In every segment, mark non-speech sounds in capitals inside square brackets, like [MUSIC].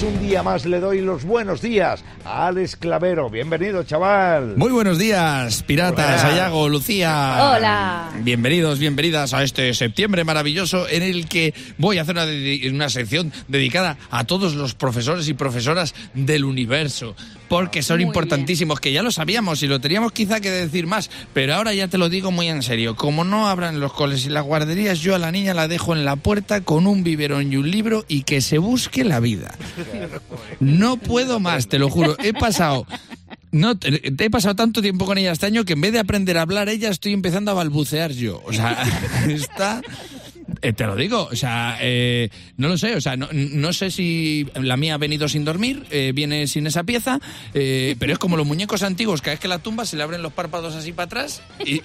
pues un día más le doy los buenos días a Alex Clavero. Bienvenido, chaval. Muy buenos días, piratas, Ayago, Lucía. Hola. Bienvenidos, bienvenidas a este septiembre maravilloso en el que voy a hacer una, una sección dedicada a todos los profesores y profesoras del universo. Porque son Muy importantísimos, que ya lo sabíamos y lo teníamos quizá que decir más, pero ahora ya te lo digo muy en serio. Como no abran los coles y las guarderías, yo a la niña la dejo en la puerta con un biberón y un libro y que se busque la vida. No puedo más, te lo juro. He pasado. No, te, te he pasado tanto tiempo con ella este año que en vez de aprender a hablar ella, estoy empezando a balbucear yo. O sea, [LAUGHS] está. Eh, te lo digo, o sea, eh, no lo sé, o sea, no, sé si la mía ha venido sin dormir, eh, viene sin esa pieza, eh, pero es como los muñecos antiguos, cada vez que la tumba se le abren los párpados así para atrás y,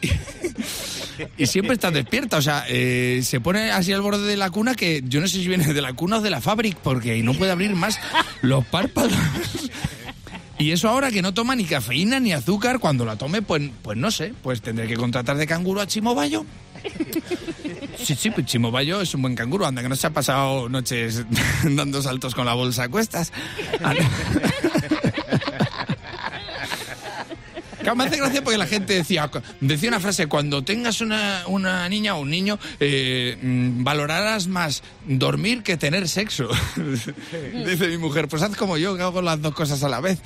y siempre está despierta, o sea, se pone así al borde de la cuna que yo no sé si viene de la cuna o de la fábrica, porque no puede abrir más los párpados. Y eso ahora que no toma ni cafeína ni azúcar, cuando la tome, pues, pues no sé, pues tendré que contratar de canguro a Chimo Bayo. Sí, sí, pues Chimo Bayo es un buen canguro, anda que no se ha pasado noches [LAUGHS] dando saltos con la bolsa a cuestas. Me hace gracia porque la gente decía, decía una frase, cuando tengas una, una niña o un niño, eh, mm, valorarás más dormir que tener sexo. [LAUGHS] Dice mi mujer, pues haz como yo, que hago las dos cosas a la vez.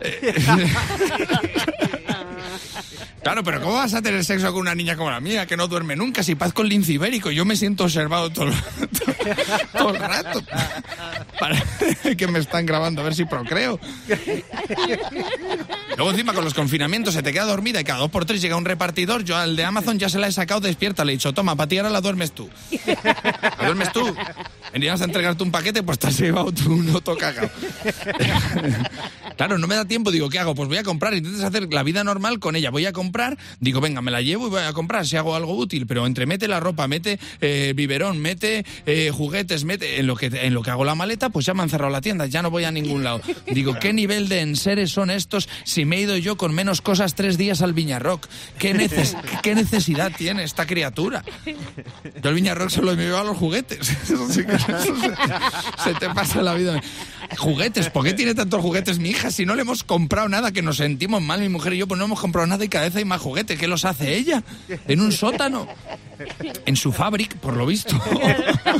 [LAUGHS] Claro, pero ¿cómo vas a tener sexo con una niña como la mía, que no duerme nunca? Si paz con lince ibérico, yo me siento observado todo, el- todo el rato. Para [LAUGHS] que me están grabando a ver si procreo. Luego encima con los confinamientos se te queda dormida y cada dos por tres llega un repartidor. Yo al de Amazon ya se la he sacado despierta. Le he dicho, toma, para ti ahora la duermes tú. ¿La duermes tú? Venías a entregarte un paquete, pues te has llevado tú un otro cagao. Claro, no me da tiempo, digo, ¿qué hago? Pues voy a comprar, intentas hacer la vida normal con ella. Voy a comprar, digo, venga, me la llevo y voy a comprar si hago algo útil, pero entre mete la ropa, mete eh, biberón, mete eh, juguetes, mete en lo que en lo que hago la maleta, pues ya me han cerrado la tienda, ya no voy a ningún lado. Digo, ¿qué nivel de enseres son estos si me he ido yo con menos cosas tres días al Viñarrock? ¿Qué, ¿Qué necesidad tiene esta criatura? Yo al Viñarrock solo me llevo los juguetes. [LAUGHS] Eso sí que- se, se te pasa la vida. Juguetes, ¿por qué tiene tantos juguetes mi hija? Si no le hemos comprado nada, que nos sentimos mal, mi mujer y yo, pues no hemos comprado nada y cada vez hay más juguetes. ¿Qué los hace ella? En un sótano. En su fábrica, por lo visto.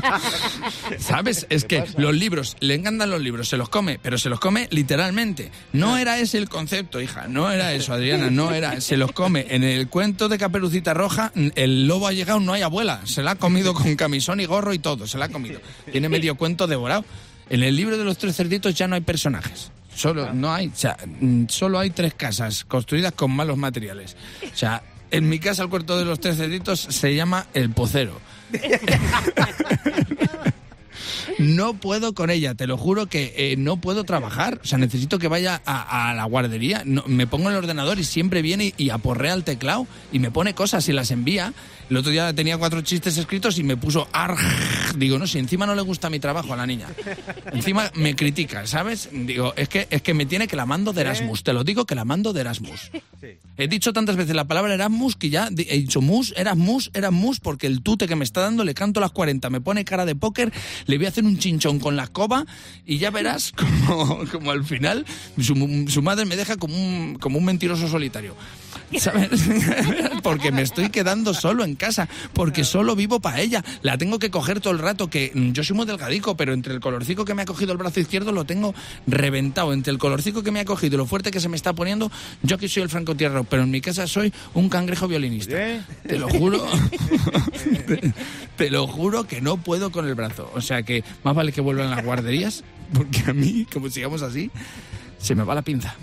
[LAUGHS] ¿Sabes? Es que los libros, le encantan los libros, se los come, pero se los come literalmente. No era ese el concepto, hija, no era eso, Adriana, no era. Se los come. En el cuento de Caperucita Roja, el lobo ha llegado, no hay abuela. Se la ha comido con camisón y gorro y todo, se la ha comido. Tiene medio cuento devorado. En el libro de los tres cerditos ya no hay personajes. Solo, no hay, o sea, mm, solo hay tres casas construidas con malos materiales. O sea, en mi casa el cuarto de los tres cerditos se llama El Pocero. [LAUGHS] No puedo con ella, te lo juro que eh, no puedo trabajar. O sea, necesito que vaya a, la guardería. Me pongo en el ordenador y siempre viene y, y aporrea el teclado y me pone cosas y las envía. El otro día tenía cuatro chistes escritos y me puso arg. Digo, no, si encima no le gusta mi trabajo a la niña. Encima me critica, ¿sabes? Digo, es que, es que me tiene que la mando de Erasmus. Te lo digo que la mando de Erasmus. He dicho tantas veces la palabra Erasmus que ya he dicho mus, Erasmus, Erasmus, porque el tute que me está dando le canto las 40, me pone cara de póker, le voy a hacer un chinchón con la escoba y ya verás [LAUGHS] como, como al final su, su madre me deja como un, como un mentiroso solitario. ¿Sabes? [LAUGHS] porque me estoy quedando solo en casa, porque solo vivo para ella. La tengo que coger todo el rato, que mm, yo soy muy delgadico, pero entre el colorcico que me ha cogido el brazo izquierdo lo tengo reventado. Entre el colorcico que me ha cogido y lo fuerte que se me está poniendo, yo aquí soy el francotierro, pero en mi casa soy un cangrejo violinista. Te lo juro. [LAUGHS] [LAUGHS] te, te lo juro que no puedo con el brazo. O sea que más vale que vuelvan las guarderías, porque a mí, como sigamos así, se me va la pinza.